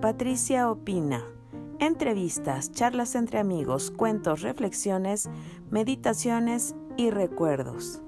Patricia Opina. Entrevistas, charlas entre amigos, cuentos, reflexiones, meditaciones y recuerdos.